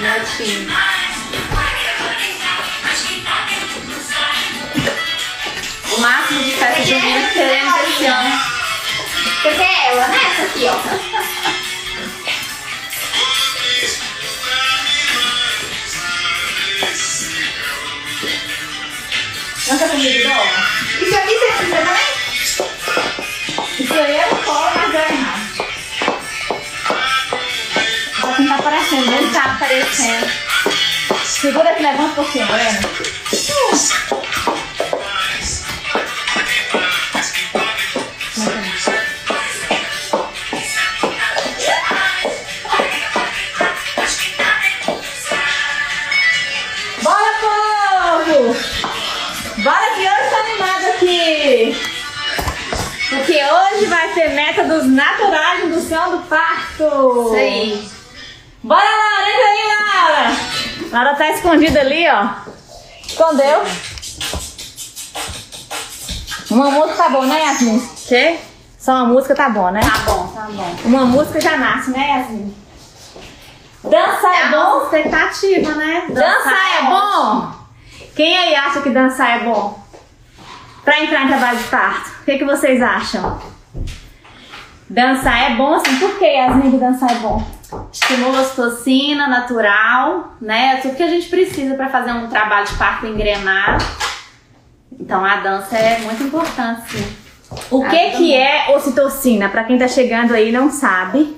Netinho. O máximo de festa junina que teremos esse ano. Quer ela nessa aqui, ó? Nossa comigo, Dó. Isso aqui você precisa também? Isso aí que não tá aparecendo. Segura que levanta um pouquinho, Lena. Bora, povo! Bora que hoje tá animado aqui! Porque hoje vai ter métodos naturais de indução do parto! Isso aí. Bora, Laura! Entra aí, Laura! Laura tá escondida ali, ó. Escondeu. Uma música tá bom, né, Yasmin? Quê? Só uma música tá bom, né? Tá bom, tá bom. Uma música já nasce, né, Yasmin? Dançar é É a bom? expectativa, né? Dançar é bom? Quem aí acha que dançar é bom? Pra entrar em trabalho de parto, o que, que vocês acham? Dançar é bom, assim, por que Yasmin que dançar é bom? Estimula a ocitocina natural, né? Tudo que a gente precisa para fazer um trabalho de parto engrenar. Então a dança é muito importante, sim. O que, Ajuda que muito. é ocitocina? Pra quem tá chegando aí não sabe.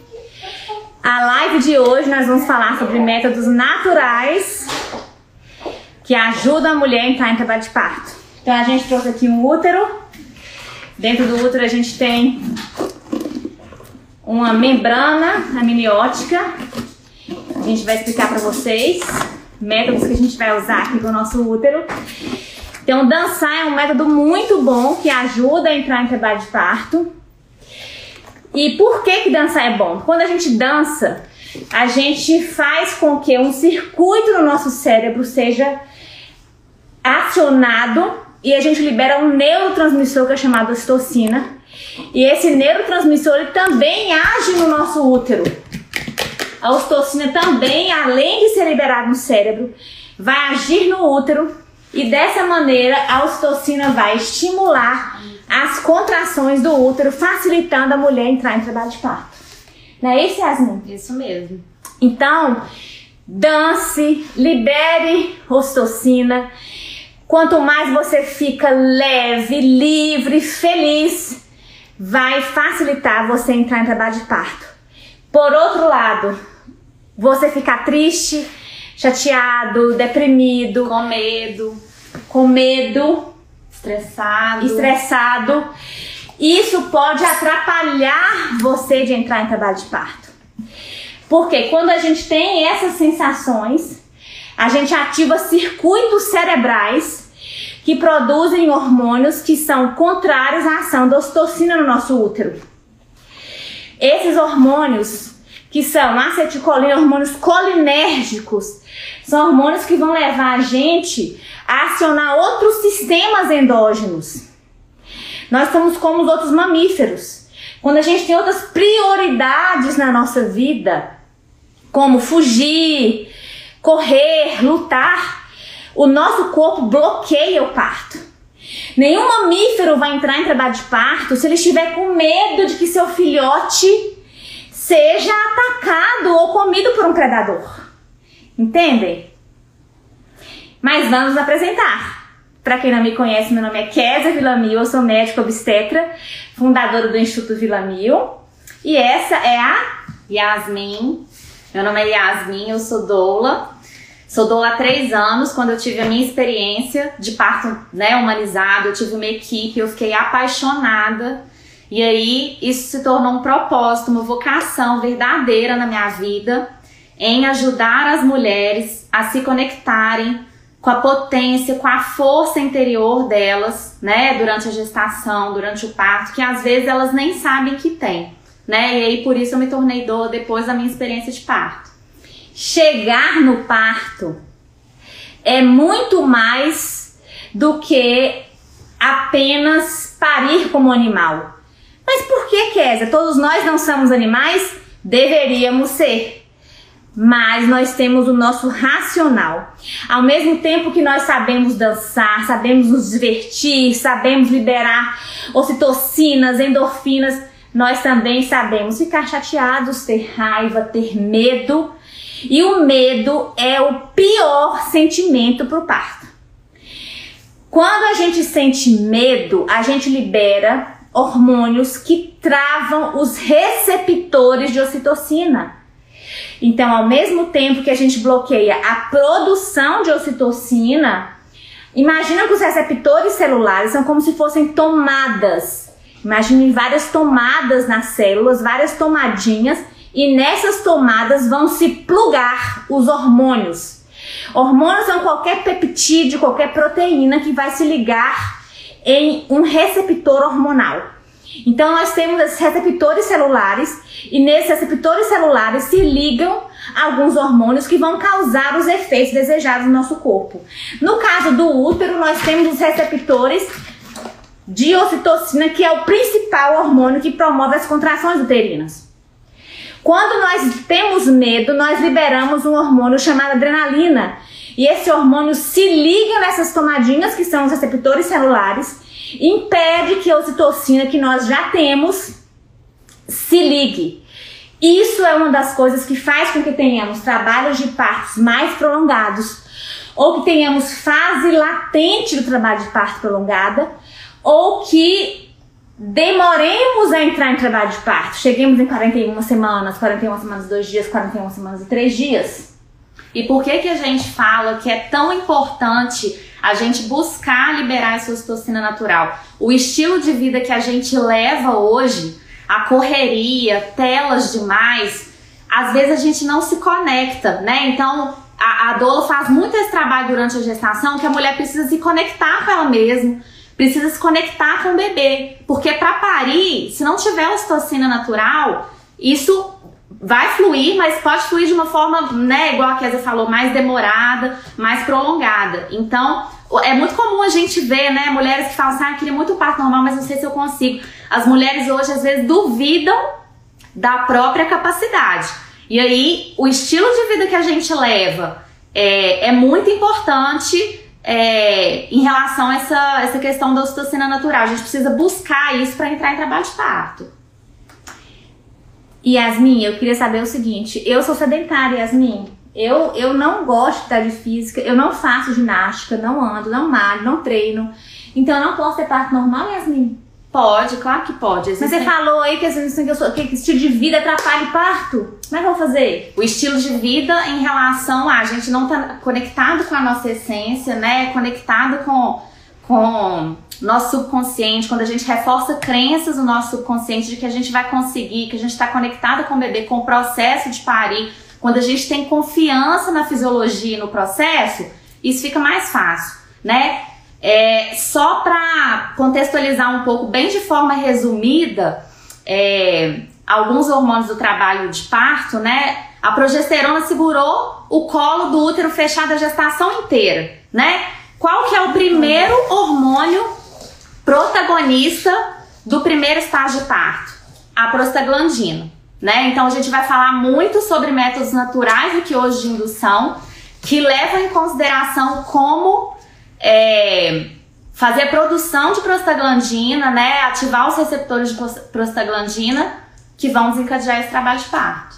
A live de hoje nós vamos falar sobre métodos naturais que ajudam a mulher a entrar em trabalho de parto. Então a gente trouxe aqui um útero. Dentro do útero a gente tem uma membrana amniótica. A gente vai explicar pra vocês métodos que a gente vai usar aqui com o nosso útero. Então, dançar é um método muito bom que ajuda a entrar em trabalho de parto. E por que que dançar é bom? Quando a gente dança, a gente faz com que um circuito no nosso cérebro seja acionado e a gente libera um neurotransmissor que é chamado ocitocina. E esse neurotransmissor ele também age no nosso útero. A ocitocina também, além de ser liberada no cérebro, vai agir no útero e dessa maneira a ocitocina vai estimular as contrações do útero, facilitando a mulher entrar em trabalho de parto. Não é isso, Yasmin? Isso mesmo. Então, dance, libere ocitocina. Quanto mais você fica leve, livre, feliz, vai facilitar você entrar em trabalho de parto. Por outro lado, você ficar triste, chateado, deprimido, Com medo, com medo, estressado. estressado, isso pode atrapalhar você de entrar em trabalho de parto. Porque quando a gente tem essas sensações, a gente ativa circuitos cerebrais que produzem hormônios que são contrários à ação da ocitocina no nosso útero. Esses hormônios, que são acetilcolina, hormônios colinérgicos, são hormônios que vão levar a gente a acionar outros sistemas endógenos. Nós somos como os outros mamíferos. Quando a gente tem outras prioridades na nossa vida, como fugir, correr, lutar, o nosso corpo bloqueia o parto. Nenhum mamífero vai entrar em trabalho de parto se ele estiver com medo de que seu filhote seja atacado ou comido por um predador. Entendem? Mas vamos nos apresentar. Para quem não me conhece, meu nome é Kézia Villamil, eu sou médica obstetra, fundadora do Instituto Villamil. E essa é a Yasmin. Meu nome é Yasmin, eu sou doula. Sou doula há três anos, quando eu tive a minha experiência de parto né, humanizado, eu tive uma equipe, eu fiquei apaixonada. E aí isso se tornou um propósito, uma vocação verdadeira na minha vida em ajudar as mulheres a se conectarem com a potência, com a força interior delas, né, durante a gestação, durante o parto, que às vezes elas nem sabem que tem, né? E aí por isso eu me tornei doula depois da minha experiência de parto. Chegar no parto é muito mais do que apenas parir como animal. Mas por que, Kézia? Todos nós não somos animais? Deveríamos ser mas nós temos o nosso racional. Ao mesmo tempo que nós sabemos dançar, sabemos nos divertir, sabemos liberar ocitocinas, endorfinas, nós também sabemos ficar chateados, ter raiva, ter medo. E o medo é o pior sentimento para o parto. Quando a gente sente medo, a gente libera hormônios que travam os receptores de ocitocina. Então, ao mesmo tempo que a gente bloqueia a produção de ocitocina, imagina que os receptores celulares são como se fossem tomadas. Imagine várias tomadas nas células, várias tomadinhas, e nessas tomadas vão se plugar os hormônios. Hormônios são qualquer peptídeo, qualquer proteína que vai se ligar em um receptor hormonal. Então nós temos esses receptores celulares e nesses receptores celulares se ligam alguns hormônios que vão causar os efeitos desejados no nosso corpo. No caso do útero, nós temos os receptores de ocitocina, que é o principal hormônio que promove as contrações uterinas. Quando nós temos medo, nós liberamos um hormônio chamado adrenalina. E esse hormônio se liga nessas tomadinhas que são os receptores celulares impede que a ocitocina que nós já temos se ligue. Isso é uma das coisas que faz com que tenhamos trabalhos de partos mais prolongados, ou que tenhamos fase latente do trabalho de parto prolongada, ou que demoremos a entrar em trabalho de parto. Cheguemos em 41 semanas, 41 semanas, 2 dias, 41 semanas e 3 dias. E por que que a gente fala que é tão importante a gente buscar liberar essa ocitocina natural. O estilo de vida que a gente leva hoje, a correria, telas demais, às vezes a gente não se conecta, né? Então a, a Dolo faz muito esse trabalho durante a gestação que a mulher precisa se conectar com ela mesma, precisa se conectar com o bebê, porque para parir, se não tiver ocitocina natural, isso vai fluir, mas pode fluir de uma forma, né, igual a Kézia falou, mais demorada, mais prolongada. Então, é muito comum a gente ver, né, mulheres que falam assim, ah, queria muito parto normal, mas não sei se eu consigo. As mulheres hoje, às vezes, duvidam da própria capacidade. E aí, o estilo de vida que a gente leva é, é muito importante é, em relação a essa, essa questão da ocitocina natural. A gente precisa buscar isso para entrar em trabalho de parto. Yasmin, eu queria saber o seguinte: eu sou sedentária, Yasmin. Eu, eu não gosto de de física, eu não faço ginástica, não ando, não malho, não treino. Então eu não posso ter parto normal, Yasmin? Pode, claro que pode. Existem... Mas você falou aí que, assim, que, eu sou, que estilo de vida atrapalha o parto. Como é que eu vou fazer? O estilo de vida em relação a, a gente não tá conectado com a nossa essência, né? Conectado com, com nosso subconsciente, quando a gente reforça crenças no nosso subconsciente de que a gente vai conseguir, que a gente está conectado com o bebê, com o processo de parir, quando a gente tem confiança na fisiologia e no processo, isso fica mais fácil, né? É, só para contextualizar um pouco, bem de forma resumida, é, alguns hormônios do trabalho de parto, né? A progesterona segurou o colo do útero fechado a gestação inteira, né? Qual que é o primeiro hormônio protagonista do primeiro estágio de parto, a prostaglandina. Né? Então a gente vai falar muito sobre métodos naturais do que hoje de indução, que levam em consideração como é, fazer a produção de prostaglandina, né? ativar os receptores de prostaglandina que vão desencadear esse trabalho de parto.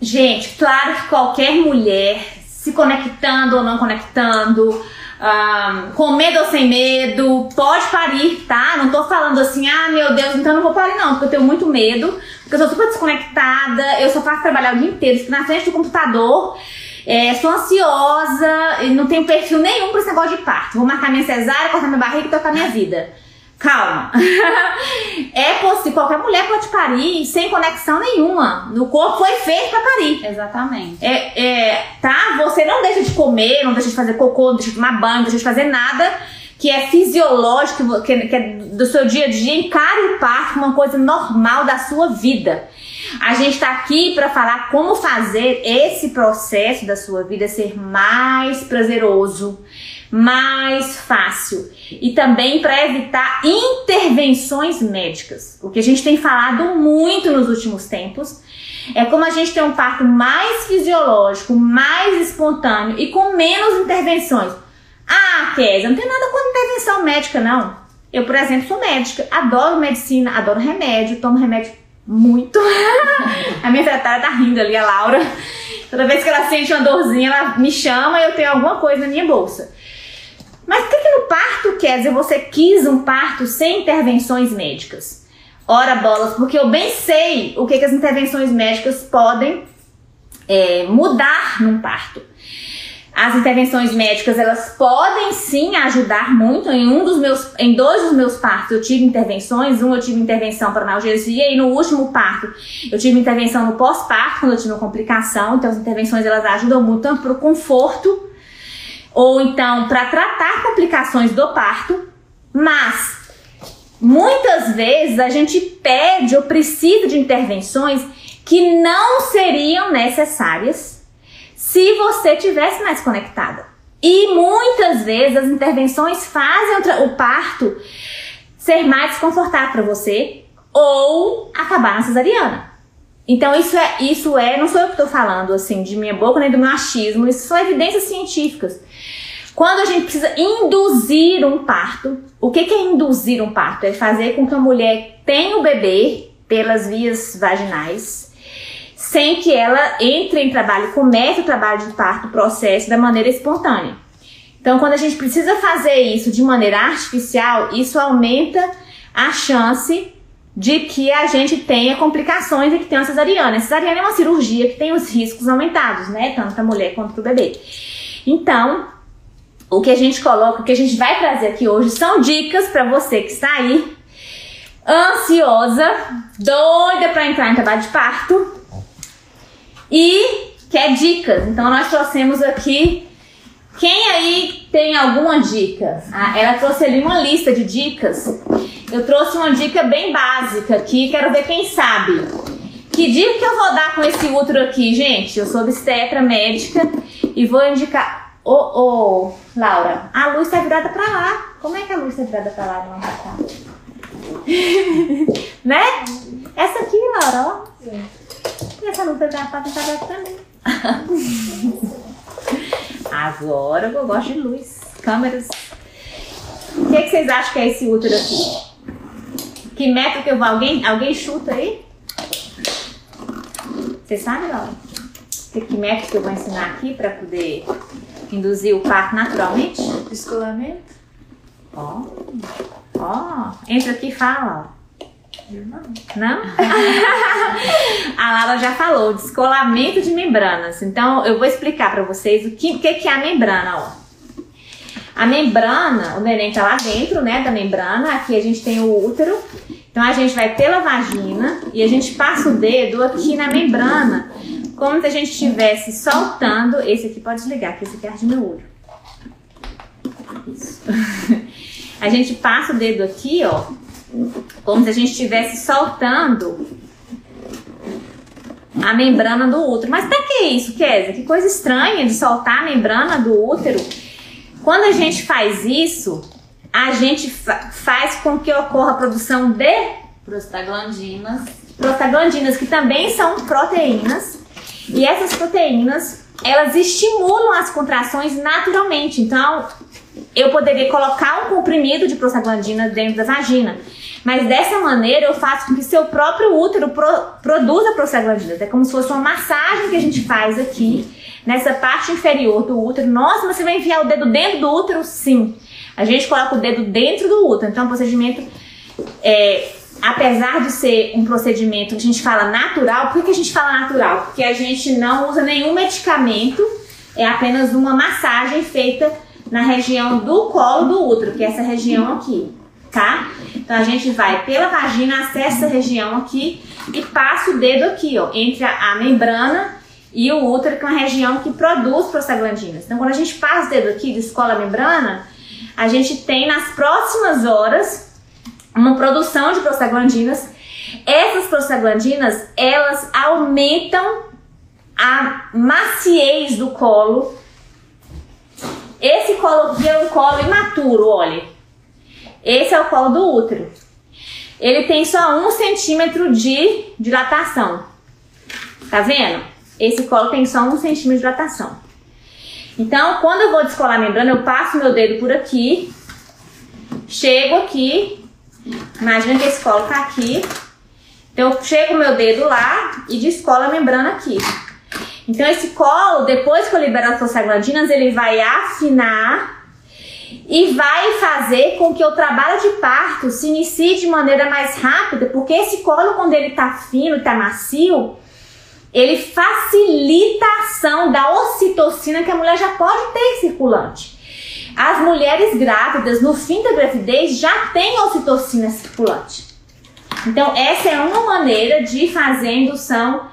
Gente, claro que qualquer mulher se conectando ou não conectando, ah, com medo ou sem medo, pode parir, tá? Não tô falando assim, ah, meu Deus, então não vou parir não, porque eu tenho muito medo, porque eu sou super desconectada, eu só faço trabalhar o dia inteiro, fico na frente do computador, é, sou ansiosa, não tenho perfil nenhum pra esse negócio de parto. Vou marcar minha cesárea, cortar minha barriga e tocar minha vida. Calma. é possível, qualquer mulher pode parir sem conexão nenhuma. No corpo foi feito pra parir. Exatamente. É, é, tá? Você não deixa de comer, não deixa de fazer cocô, não deixa de tomar banho, não deixa de fazer nada que é fisiológico, que, que é do seu dia a dia. Encare o parto como uma coisa normal da sua vida. A gente tá aqui para falar como fazer esse processo da sua vida ser mais prazeroso, mais fácil e também para evitar intervenções médicas. O que a gente tem falado muito nos últimos tempos é como a gente tem um parto mais fisiológico, mais espontâneo e com menos intervenções. Ah, Kézia, não tem nada com intervenção médica, não. Eu, por exemplo, sou médica, adoro medicina, adoro remédio, tomo remédio muito. a minha secretária tá rindo ali, a Laura. Toda vez que ela sente uma dorzinha, ela me chama e eu tenho alguma coisa na minha bolsa. Mas o que, que no parto quer dizer você quis um parto sem intervenções médicas? Ora bolas, porque eu bem sei o que, que as intervenções médicas podem é, mudar num parto. As intervenções médicas elas podem sim ajudar muito. Em um dos meus, em dois dos meus partos eu tive intervenções. Um eu tive intervenção para analgesia e no último parto eu tive intervenção no pós-parto quando eu tive uma complicação. Então as intervenções elas ajudam muito tanto para o conforto ou então para tratar complicações do parto, mas muitas vezes a gente pede ou precisa de intervenções que não seriam necessárias se você tivesse mais conectada. E muitas vezes as intervenções fazem o parto ser mais desconfortável para você ou acabar na cesariana. Então isso é, isso é, não sou eu que estou falando assim de minha boca nem do meu achismo, isso são evidências científicas. Quando a gente precisa induzir um parto, o que, que é induzir um parto? É fazer com que a mulher tenha o bebê pelas vias vaginais, sem que ela entre em trabalho, comece o trabalho de parto, o processo da maneira espontânea. Então, quando a gente precisa fazer isso de maneira artificial, isso aumenta a chance de que a gente tenha complicações e que tenha uma cesariana. A cesariana é uma cirurgia que tem os riscos aumentados, né? Tanto para a mulher quanto para o bebê. Então, o que a gente coloca, o que a gente vai trazer aqui hoje são dicas para você que está aí ansiosa, doida para entrar em trabalho de parto e quer dicas. Então nós trouxemos aqui quem aí tem alguma dica? Ah, ela trouxe ali uma lista de dicas. Eu trouxe uma dica bem básica aqui, quero ver quem sabe. Que dica que eu vou dar com esse útero aqui, gente? Eu sou obstetra médica e vou indicar Ô, ô, Laura, a luz tá virada pra lá. Como é que a luz tá virada pra lá e não pra né? Essa aqui, Laura, ó. Sim. E essa luz tá virada pra tentar ver também. Agora eu gosto de luz. Câmeras. O que, que vocês acham que é esse útero aqui? Que metro que eu vou? Alguém, alguém chuta aí? Você sabe, Laura? Que metro que eu vou ensinar aqui pra poder induzir o parto naturalmente? Descolamento? Ó. Ó. Entra aqui e fala, ó. Não. Não? a Lara já falou, descolamento de membranas. Então eu vou explicar para vocês o que, que, que é a membrana, ó. A membrana, o neném tá lá dentro, né, da membrana. Aqui a gente tem o útero. Então a gente vai pela vagina e a gente passa o dedo aqui na membrana como se a gente estivesse soltando. Esse aqui pode desligar, que esse aqui arde meu olho. Isso. A gente passa o dedo aqui, ó, como se a gente estivesse soltando a membrana do útero. Mas pra que isso, Kézia? Que coisa estranha de soltar a membrana do útero. Quando a gente faz isso, a gente fa faz com que ocorra a produção de prostaglandinas. Prostaglandinas, que também são proteínas e essas proteínas, elas estimulam as contrações naturalmente. Então, eu poderia colocar um comprimido de prostaglandina dentro da vagina. Mas dessa maneira eu faço com que seu próprio útero pro- produza prostaglandinas. É como se fosse uma massagem que a gente faz aqui, nessa parte inferior do útero. Nossa, mas você vai enfiar o dedo dentro do útero? Sim. A gente coloca o dedo dentro do útero. Então, é um procedimento, é, apesar de ser um procedimento que a gente fala natural, por que, que a gente fala natural? Porque a gente não usa nenhum medicamento, é apenas uma massagem feita na região do colo do útero, que é essa região aqui, tá? Então a gente vai pela vagina, acessa essa região aqui e passa o dedo aqui, ó, entre a, a membrana e o útero, que é uma região que produz prostaglandinas. Então quando a gente passa o dedo aqui, descola a membrana, a gente tem nas próximas horas uma produção de prostaglandinas. Essas prostaglandinas, elas aumentam a maciez do colo. Esse colo aqui é um colo imaturo, olha. Esse é o colo do útero. Ele tem só um centímetro de dilatação. Tá vendo? Esse colo tem só um centímetro de dilatação. Então, quando eu vou descolar a membrana, eu passo meu dedo por aqui, chego aqui, imagina que esse colo tá aqui, então eu chego meu dedo lá e descolo a membrana aqui. Então esse colo, depois que eu libero as prostaglandinas, ele vai afinar e vai fazer com que o trabalho de parto se inicie de maneira mais rápida, porque esse colo, quando ele tá fino, tá macio, ele facilita a ação da ocitocina que a mulher já pode ter circulante. As mulheres grávidas, no fim da gravidez, já têm ocitocina circulante. Então, essa é uma maneira de fazer a indução.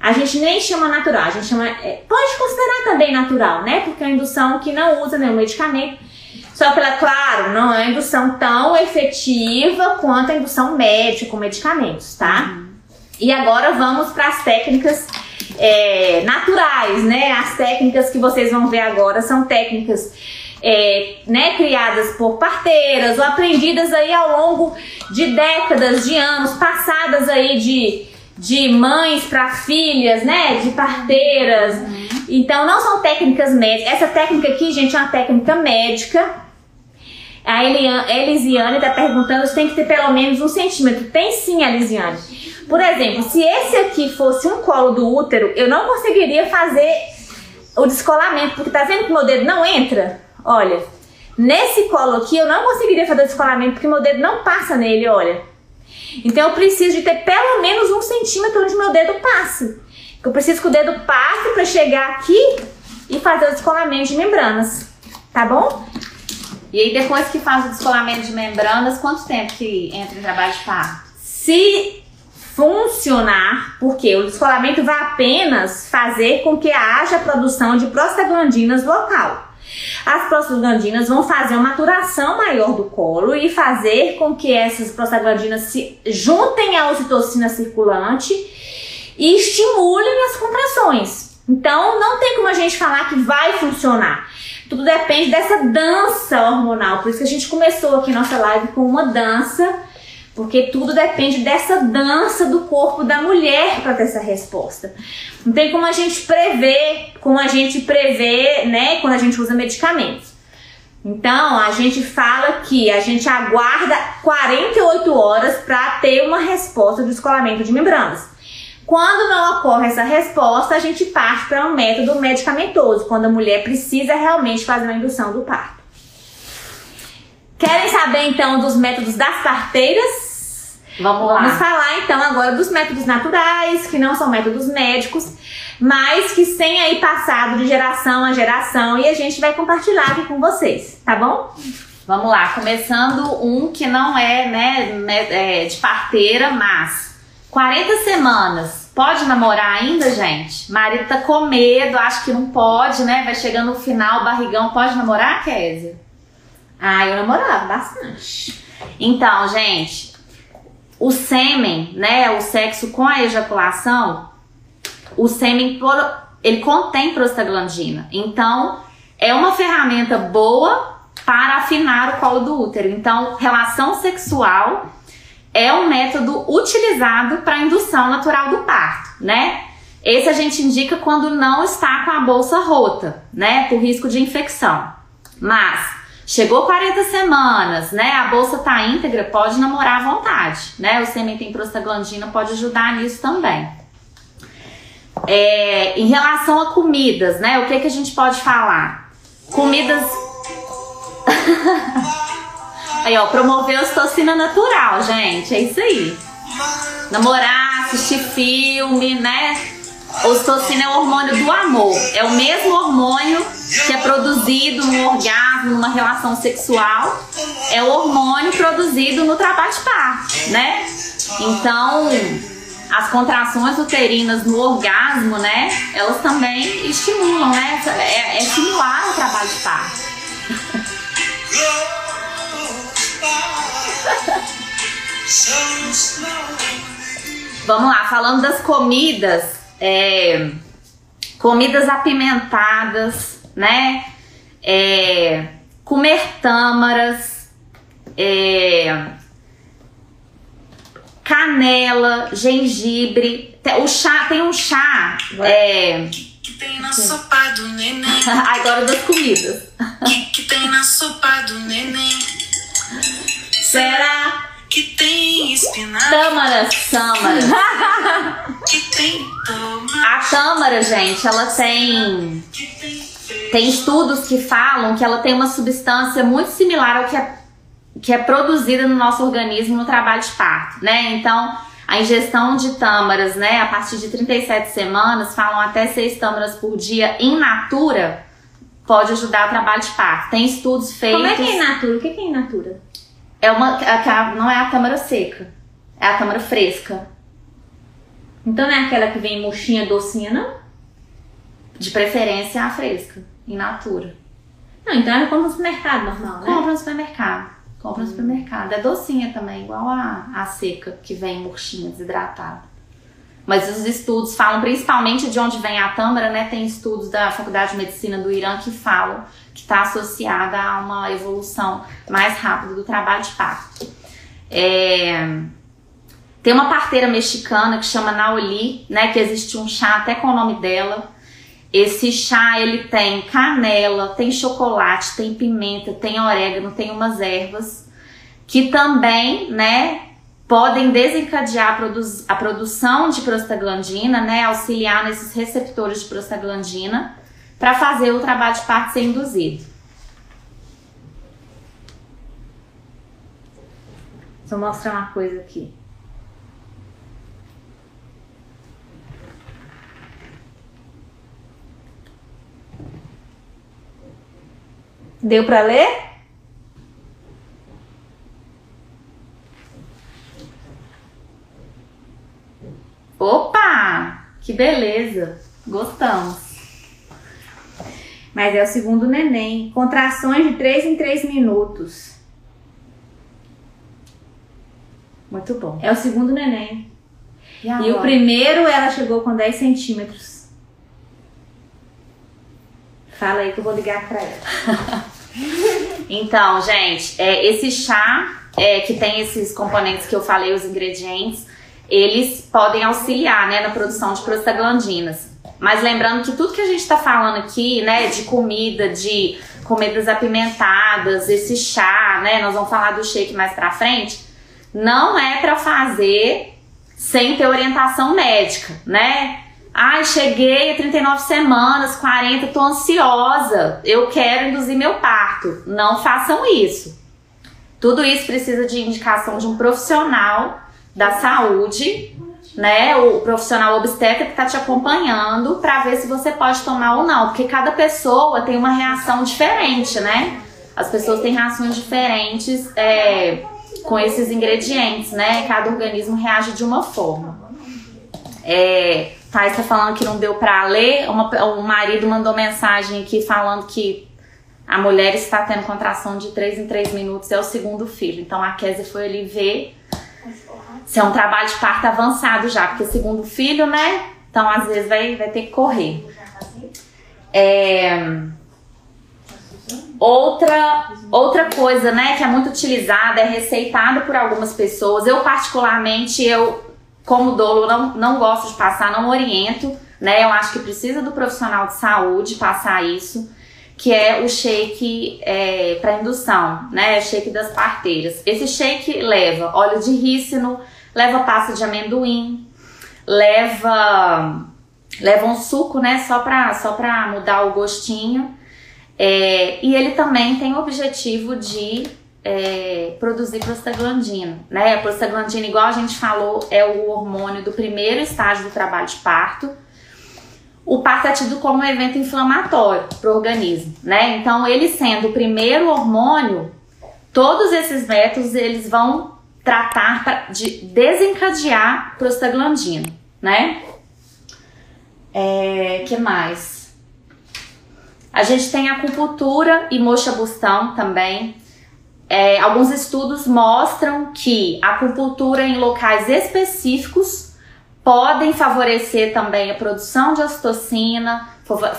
A gente nem chama natural, a gente chama. é, pode considerar também natural, né? Porque é uma indução que não usa nenhum medicamento. Só que ela, claro, não é uma indução tão efetiva quanto a indução médica com medicamentos, tá? E agora vamos para as técnicas é, naturais, né? As técnicas que vocês vão ver agora são técnicas é, né, criadas por parteiras ou aprendidas aí ao longo de décadas, de anos, passadas aí de, de mães para filhas, né? De parteiras. Então não são técnicas médicas. Essa técnica aqui, gente, é uma técnica médica. A Elisiane está perguntando se tem que ter pelo menos um centímetro. Tem sim, Elisiane. Por exemplo, se esse aqui fosse um colo do útero, eu não conseguiria fazer o descolamento, porque tá vendo que meu dedo não entra? Olha, nesse colo aqui eu não conseguiria fazer o descolamento, porque meu dedo não passa nele, olha. Então eu preciso de ter pelo menos um centímetro onde meu dedo passe. Eu preciso que o dedo passe para chegar aqui e fazer o descolamento de membranas, tá bom? E aí, depois que faz o descolamento de membranas, quanto tempo que entra em trabalho de parto? se funcionar, porque o descolamento vai apenas fazer com que haja produção de prostaglandinas local. As prostaglandinas vão fazer uma maturação maior do colo e fazer com que essas prostaglandinas se juntem à ocitocina circulante e estimulem as contrações. Então, não tem como a gente falar que vai funcionar. Tudo depende dessa dança hormonal. Por isso que a gente começou aqui nossa live com uma dança porque tudo depende dessa dança do corpo da mulher para ter essa resposta. Não tem como a gente prever, como a gente prevê, né, quando a gente usa medicamentos. Então, a gente fala que a gente aguarda 48 horas para ter uma resposta do descolamento de membranas. Quando não ocorre essa resposta, a gente parte para um método medicamentoso, quando a mulher precisa realmente fazer uma indução do parto. Querem saber então dos métodos das parteiras? Vamos Vamos lá. falar então agora dos métodos naturais, que não são métodos médicos, mas que têm aí passado de geração a geração e a gente vai compartilhar aqui com vocês, tá bom? Vamos lá, começando um que não é, né, né, é, de parteira, mas 40 semanas. Pode namorar ainda, gente? Marido tá com medo, acho que não pode, né? Vai chegando no final, barrigão. Pode namorar, Kézia? Ah, eu namorava bastante. Então, gente, o sêmen, né, o sexo com a ejaculação, o sêmen ele contém prostaglandina. Então, é uma ferramenta boa para afinar o colo do útero. Então, relação sexual é um método utilizado para indução natural do parto, né? Esse a gente indica quando não está com a bolsa rota, né, por risco de infecção. Mas Chegou 40 semanas, né? A bolsa tá íntegra, pode namorar à vontade, né? O sêmen tem prostaglandina, pode ajudar nisso também. É, em relação a comidas, né? O que, que a gente pode falar? Comidas. aí, ó, promover a ocitocina natural, gente. É isso aí. Namorar, assistir filme, né? Ocitocina é o hormônio do amor. É o mesmo hormônio que é produzido no orgasmo, numa relação sexual. É o hormônio produzido no trabalho de parto, né? Então, as contrações uterinas no orgasmo, né? Elas também estimulam, né? É, é ao trabalho de parto. Vamos lá, falando das comidas, é, comidas apimentadas, né? É, comer tâmaras, é, canela, gengibre. O chá, tem um chá. É, Que tem na sopa do neném. agora das comidas. Que, que tem na sopa do neném. Será? Que tem espinafre. Tâmaras, tâmaras. Que tem. A tâmara, gente, ela tem. Tem estudos que falam que ela tem uma substância muito similar ao que é, que é produzida no nosso organismo no trabalho de parto, né? Então, a ingestão de tâmaras, né, a partir de 37 semanas, falam até 6 tâmaras por dia in natura, pode ajudar o trabalho de parto. Tem estudos feitos. Como é que é in natura? O que é in natura? É uma, que a- não é a tâmara seca, é a tâmara fresca. Então não é aquela que vem murchinha, docinha, não? De preferência a fresca, in natura. Não, então ela compra no supermercado normal, né? Compra no supermercado. Compra no supermercado. É docinha também, igual a, a seca, que vem murchinha, desidratada. Mas os estudos falam, principalmente de onde vem a tâmara, né? Tem estudos da Faculdade de Medicina do Irã que falam que está associada a uma evolução mais rápida do trabalho de parto. É, Tem uma parteira mexicana que chama Naoli, né? Que existe um chá até com o nome dela. Esse chá ele tem canela, tem chocolate, tem pimenta, tem orégano, tem umas ervas que também, né, podem desencadear a, produ- a produção de prostaglandina, né, auxiliar nesses receptores de prostaglandina para fazer o trabalho de parto ser induzido. Deixa eu mostrar uma coisa aqui. Deu pra ler? Opa! Que beleza! Gostamos. Mas é o segundo neném. Contrações de 3 em 3 minutos. Muito bom. É o segundo neném. E, E o primeiro ela chegou com 10 centímetros. Fala aí que eu vou ligar pra ela. Então, gente, é, esse chá é, que tem esses componentes que eu falei, os ingredientes, eles podem auxiliar né, na produção de prostaglandinas. Mas lembrando que tudo que a gente está falando aqui, né, de comida, de comidas apimentadas, esse chá, né, nós vamos falar do shake mais pra frente, não é para fazer sem ter orientação médica, né? Ai, cheguei a 39 semanas, 40, tô ansiosa, eu quero induzir meu parto. Não façam isso. Tudo isso precisa de indicação de um profissional da saúde, né? O profissional obstetra que tá te acompanhando para ver se você pode tomar ou não, porque cada pessoa tem uma reação diferente, né? As pessoas têm reações diferentes é, com esses ingredientes, né? Cada organismo reage de uma forma. É, Thais tá falando que não deu pra ler. Uma, o marido mandou mensagem aqui falando que a mulher está tendo contração de 3 em 3 minutos, é o segundo filho. Então a Kézia foi ali ver se é um trabalho de parto avançado já, porque segundo filho, né? Então às vezes vai, vai ter que correr. É, Outra, outra coisa, né, que é muito utilizada, é receitada por algumas pessoas. Eu, particularmente, eu, como dolo, não, não gosto de passar, não oriento, né? Eu acho que precisa do profissional de saúde passar isso, que é o shake é, para indução, né? Shake das parteiras. Esse shake leva óleo de rícino, leva pasta de amendoim, leva leva um suco, né? Só para só para mudar o gostinho. É, e ele também tem o objetivo de é, produzir prostaglandina, né? A prostaglandina, igual a gente falou, é o hormônio do primeiro estágio do trabalho de parto. O parto é tido como um evento inflamatório para o organismo, né? Então, ele sendo o primeiro hormônio, todos esses métodos eles vão tratar pra, de desencadear prostaglandina, né? É, que mais? A gente tem acupuntura e mocha bustão também. É, alguns estudos mostram que a acupuntura em locais específicos podem favorecer também a produção de ocitocina,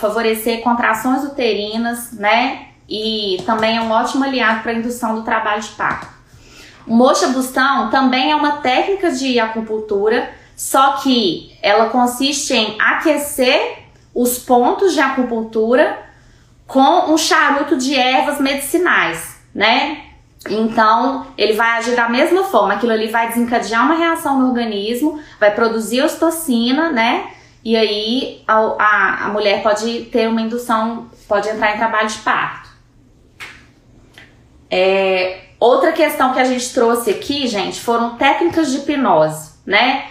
favorecer contrações uterinas, né? E também é um ótimo aliado para a indução do trabalho de parto. O mocha bustão também é uma técnica de acupuntura, só que ela consiste em aquecer os pontos de acupuntura com um charuto de ervas medicinais, né? Então, ele vai agir da mesma forma, aquilo ali vai desencadear uma reação no organismo, vai produzir ocitocina, né? E aí a, a, a mulher pode ter uma indução, pode entrar em trabalho de parto. É, outra questão que a gente trouxe aqui, gente, foram técnicas de hipnose, né?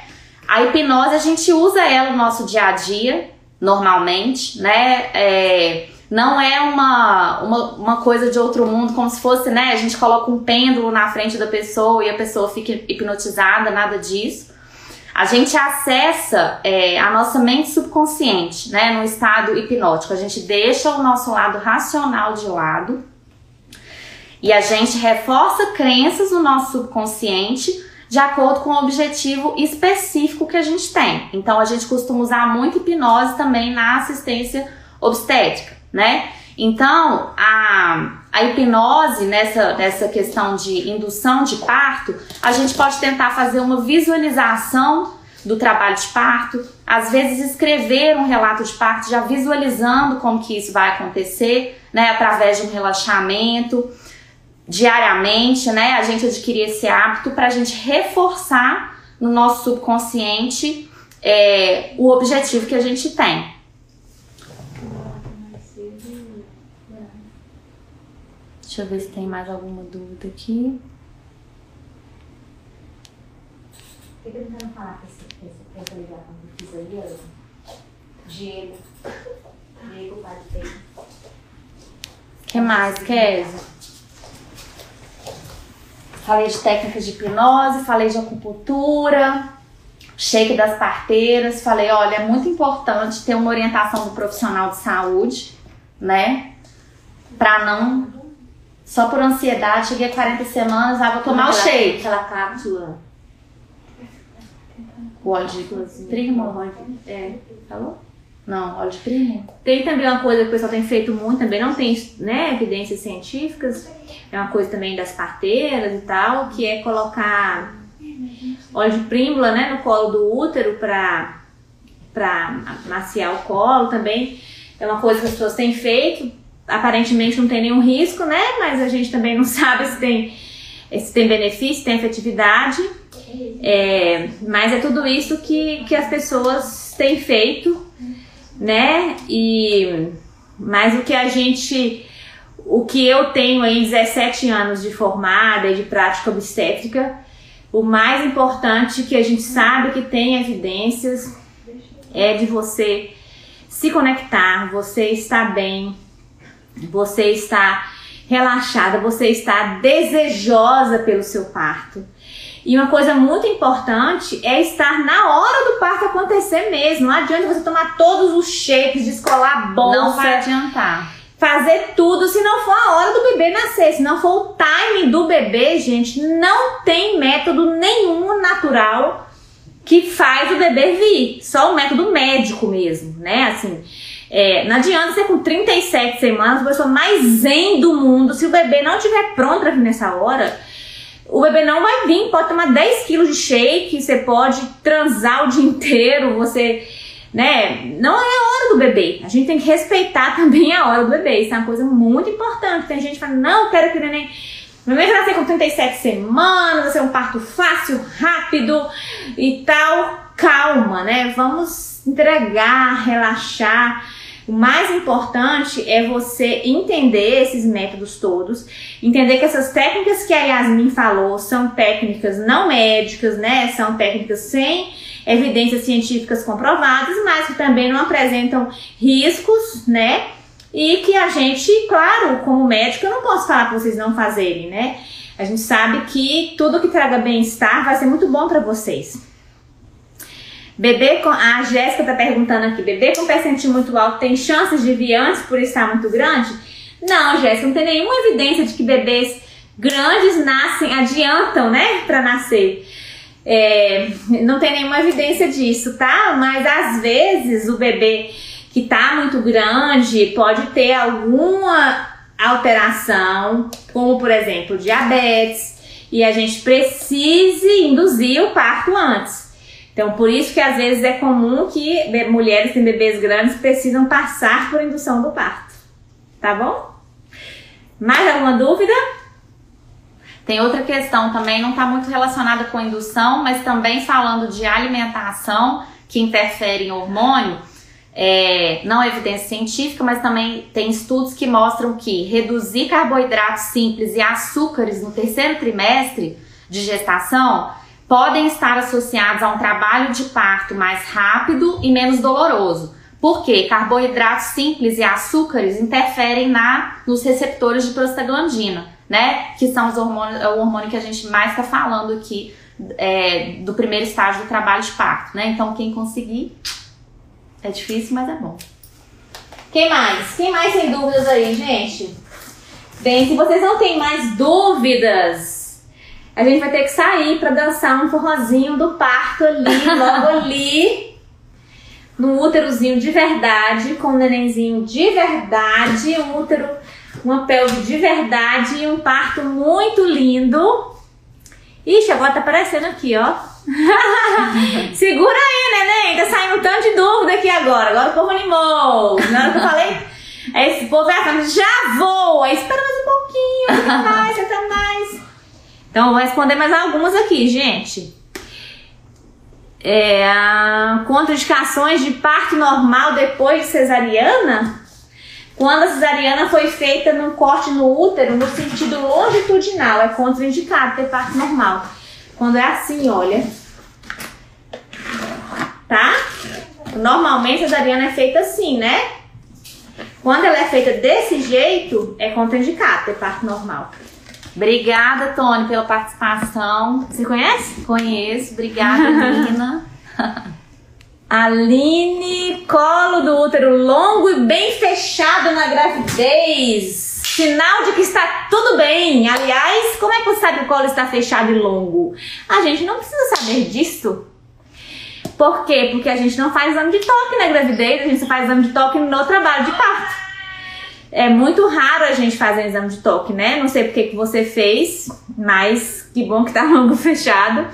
A hipnose a gente usa ela no nosso dia a dia, normalmente, né? É, não é uma, uma, uma coisa de outro mundo, como se fosse, né? A gente coloca um pêndulo na frente da pessoa e a pessoa fica hipnotizada, nada disso. A gente acessa é, a nossa mente subconsciente, né? No estado hipnótico. A gente deixa o nosso lado racional de lado e a gente reforça crenças no nosso subconsciente de acordo com o objetivo específico que a gente tem. Então a gente costuma usar muito hipnose também na assistência obstétrica né? Então, a, a hipnose nessa, nessa questão de indução de parto, a gente pode tentar fazer uma visualização do trabalho de parto, às vezes escrever um relato de parto já visualizando como que isso vai acontecer, né, através de um relaxamento diariamente, né, a gente adquirir esse hábito para a gente reforçar no nosso subconsciente é, o objetivo que a gente tem. Deixa eu ver se tem mais alguma dúvida aqui. Tentando falar com essa fiz ali, Diego. Diego, pai O que mais, Kézia? Falei de técnicas de hipnose, falei de acupuntura, shake das parteiras. Falei, olha, é muito importante ter uma orientação do profissional de saúde, né? Para não só por ansiedade, cheguei a 40 semanas, ah, vou tomar o shake. Aquela cápsula. O óleo de? É. Falou? Não, óleo de primo. Tem também uma coisa que o pessoal tem feito muito, também não tem né, evidências científicas, é uma coisa também das parteiras e tal, que é colocar óleo de prímula né, no colo do útero para maciar o colo também. É uma coisa que as pessoas têm feito, aparentemente não tem nenhum risco, né? Mas a gente também não sabe se tem, se tem benefício, se tem efetividade. É, mas é tudo isso que, que as pessoas têm feito, né? E mas o que a gente, o que eu tenho aí 17 anos de formada e de prática obstétrica, o mais importante que a gente sabe que tem evidências é de você se conectar, você estar bem, você está relaxada, você está desejosa pelo seu parto. E uma coisa muito importante é estar na hora do parto acontecer mesmo. Não adianta você tomar todos os shakes, descolar a bolsa. Não vai adiantar. Fazer tudo se não for a hora do bebê nascer. Se não for o timing do bebê, gente, não tem método nenhum natural que faz o bebê vir. Só o método médico mesmo, né? Assim, é, não adianta ser com 37 semanas, a pessoa mais zen do mundo. Se o bebê não estiver pronto para vir nessa hora, o bebê não vai vir. Pode tomar 10 quilos de shake, você pode transar o dia inteiro, você né? Não é a hora do bebê. A gente tem que respeitar também a hora do bebê. Isso é uma coisa muito importante. Tem gente que fala, não, eu quero que o neném. Meu vai nascer com 37 semanas, vai ser um parto fácil, rápido e tal. Calma, né? Vamos entregar, relaxar. O mais importante é você entender esses métodos todos, entender que essas técnicas que a Yasmin falou são técnicas não médicas, né? São técnicas sem evidências científicas comprovadas, mas que também não apresentam riscos, né? E que a gente, claro, como médico, eu não posso falar para vocês não fazerem, né? A gente sabe que tudo que traga bem-estar vai ser muito bom para vocês. Bebê com. A Jéssica tá perguntando aqui: bebê com percentil muito alto tem chances de vir antes por estar muito grande? Não, Jéssica, não tem nenhuma evidência de que bebês grandes nascem, adiantam, né, para nascer. É, não tem nenhuma evidência disso, tá? Mas às vezes o bebê que tá muito grande pode ter alguma alteração, como por exemplo diabetes, e a gente precise induzir o parto antes. Então, por isso que às vezes é comum que mulheres com bebês grandes precisam passar por indução do parto. Tá bom? Mais alguma dúvida? Tem outra questão também, não está muito relacionada com indução, mas também falando de alimentação que interfere em hormônio. É, não é evidência científica, mas também tem estudos que mostram que reduzir carboidratos simples e açúcares no terceiro trimestre de gestação podem estar associados a um trabalho de parto mais rápido e menos doloroso. Porque carboidratos simples e açúcares interferem na, nos receptores de prostaglandina, né? Que são os hormônios, é o hormônio que a gente mais está falando aqui é, do primeiro estágio do trabalho de parto, né? Então quem conseguir é difícil, mas é bom. Quem mais? Quem mais tem dúvidas aí, gente? Bem, se vocês não têm mais dúvidas, a gente vai ter que sair para dançar um forrozinho do parto ali, logo ali, no úterozinho de verdade, com um nenenzinho de verdade, um útero, uma pelve de verdade e um parto muito lindo. Ixi, agora tá aparecendo aqui, ó. Segura aí, neném, tá saindo um tanto de dúvida aqui agora. Agora o povo animou. Na hora que eu falei, esse povo vai falando, já vou. Aí espera mais um pouquinho, mais, senta mais. Então, vou responder mais algumas aqui, gente. É, contraindicações de parto normal depois de cesariana? Quando a cesariana foi feita num corte no útero no sentido longitudinal, é contraindicado ter parto normal. Quando é assim, olha. Tá? Normalmente a cesariana é feita assim, né? Quando ela é feita desse jeito, é contraindicado ter parto normal. Obrigada, Tony, pela participação. Você conhece? Conheço. Obrigada, Nina. Aline, colo do útero longo e bem fechado na gravidez. Sinal de que está tudo bem. Aliás, como é que você sabe que o colo está fechado e longo? A gente não precisa saber disso. Por quê? Porque a gente não faz exame de toque na gravidez, a gente faz exame de toque no trabalho de parto. É muito raro a gente fazer exame de toque, né? Não sei porque que você fez, mas que bom que tá longo fechado.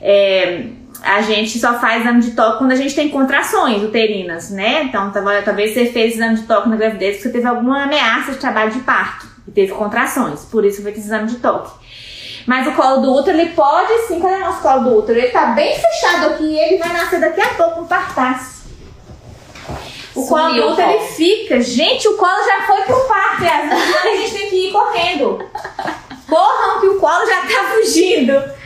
É, a gente só faz exame de toque quando a gente tem contrações uterinas, né? Então, talvez você fez exame de toque na gravidez porque teve alguma ameaça de trabalho de parto e teve contrações, por isso fez exame de toque. Mas o colo do útero, ele pode sim, cadê o nosso colo do útero? Ele tá bem fechado aqui e ele vai nascer daqui a pouco um partaço. O colo do útero ele fica. Gente, o colo já foi pro parto. E às vezes a gente tem que ir correndo. Corram que o colo já tá fugindo.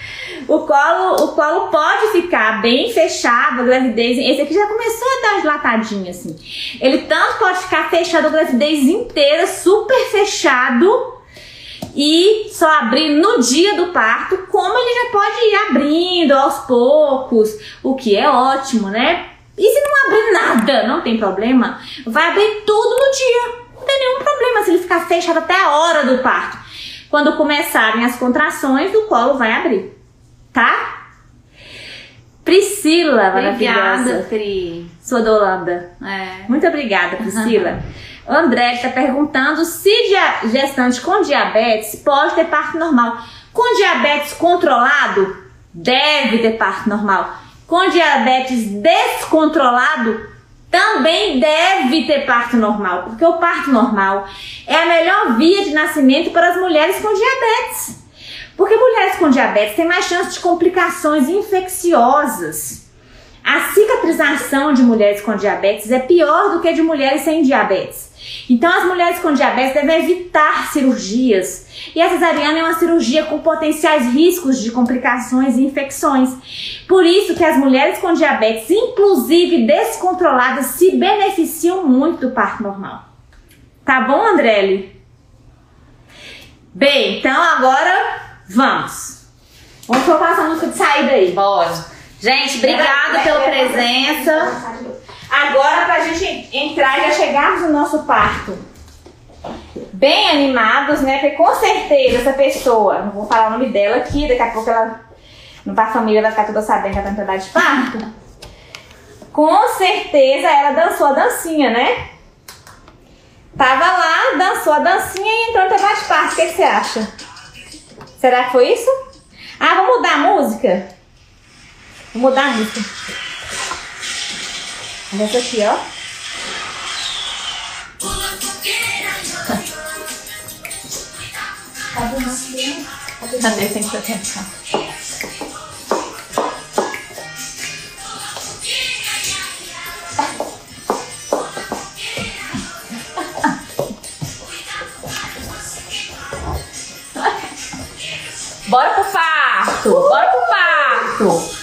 O colo, o colo pode ficar bem fechado, a gravidez. Esse aqui já começou a dar dilatadinha assim. Ele tanto pode ficar fechado a gravidez inteira, super fechado, e só abrir no dia do parto, como ele já pode ir abrindo aos poucos, o que é ótimo, né? E se não abrir nada, não tem problema, vai abrir tudo no dia. Não tem nenhum problema se ele ficar fechado até a hora do parto. Quando começarem as contrações, o colo vai abrir. Tá? Priscila, maravilhosa. Obrigada, Pri. Sua da Holanda. É. Muito obrigada, Priscila. André está perguntando se gestante com diabetes pode ter parto normal. Com diabetes controlado, deve ter parto normal. Com diabetes descontrolado também deve ter parto normal, porque o parto normal é a melhor via de nascimento para as mulheres com diabetes. Porque mulheres com diabetes têm mais chance de complicações infecciosas. A cicatrização de mulheres com diabetes é pior do que de mulheres sem diabetes. Então, as mulheres com diabetes devem evitar cirurgias. E a cesariana é uma cirurgia com potenciais riscos de complicações e infecções. Por isso que as mulheres com diabetes, inclusive descontroladas, se beneficiam muito do parto normal. Tá bom, Andrelli? Bem, então agora vamos. Vamos colocar essa música de saída aí. Bora. Gente, obrigada pela presença. Agora, pra gente entrar já chegarmos no nosso parto bem animados, né? Porque com certeza essa pessoa, não vou falar o nome dela aqui, daqui a pouco ela, a família vai ficar toda sabendo que ela tá em de parto. Com certeza ela dançou a dancinha, né? Tava lá, dançou a dancinha e entrou em trabalho de parto. O que, que você acha? Será que foi isso? Ah, vamos mudar a música? Vou mudar a música. Essa aqui, ó. Cadê sem atenção? Bora pro parto! Bora pro parto!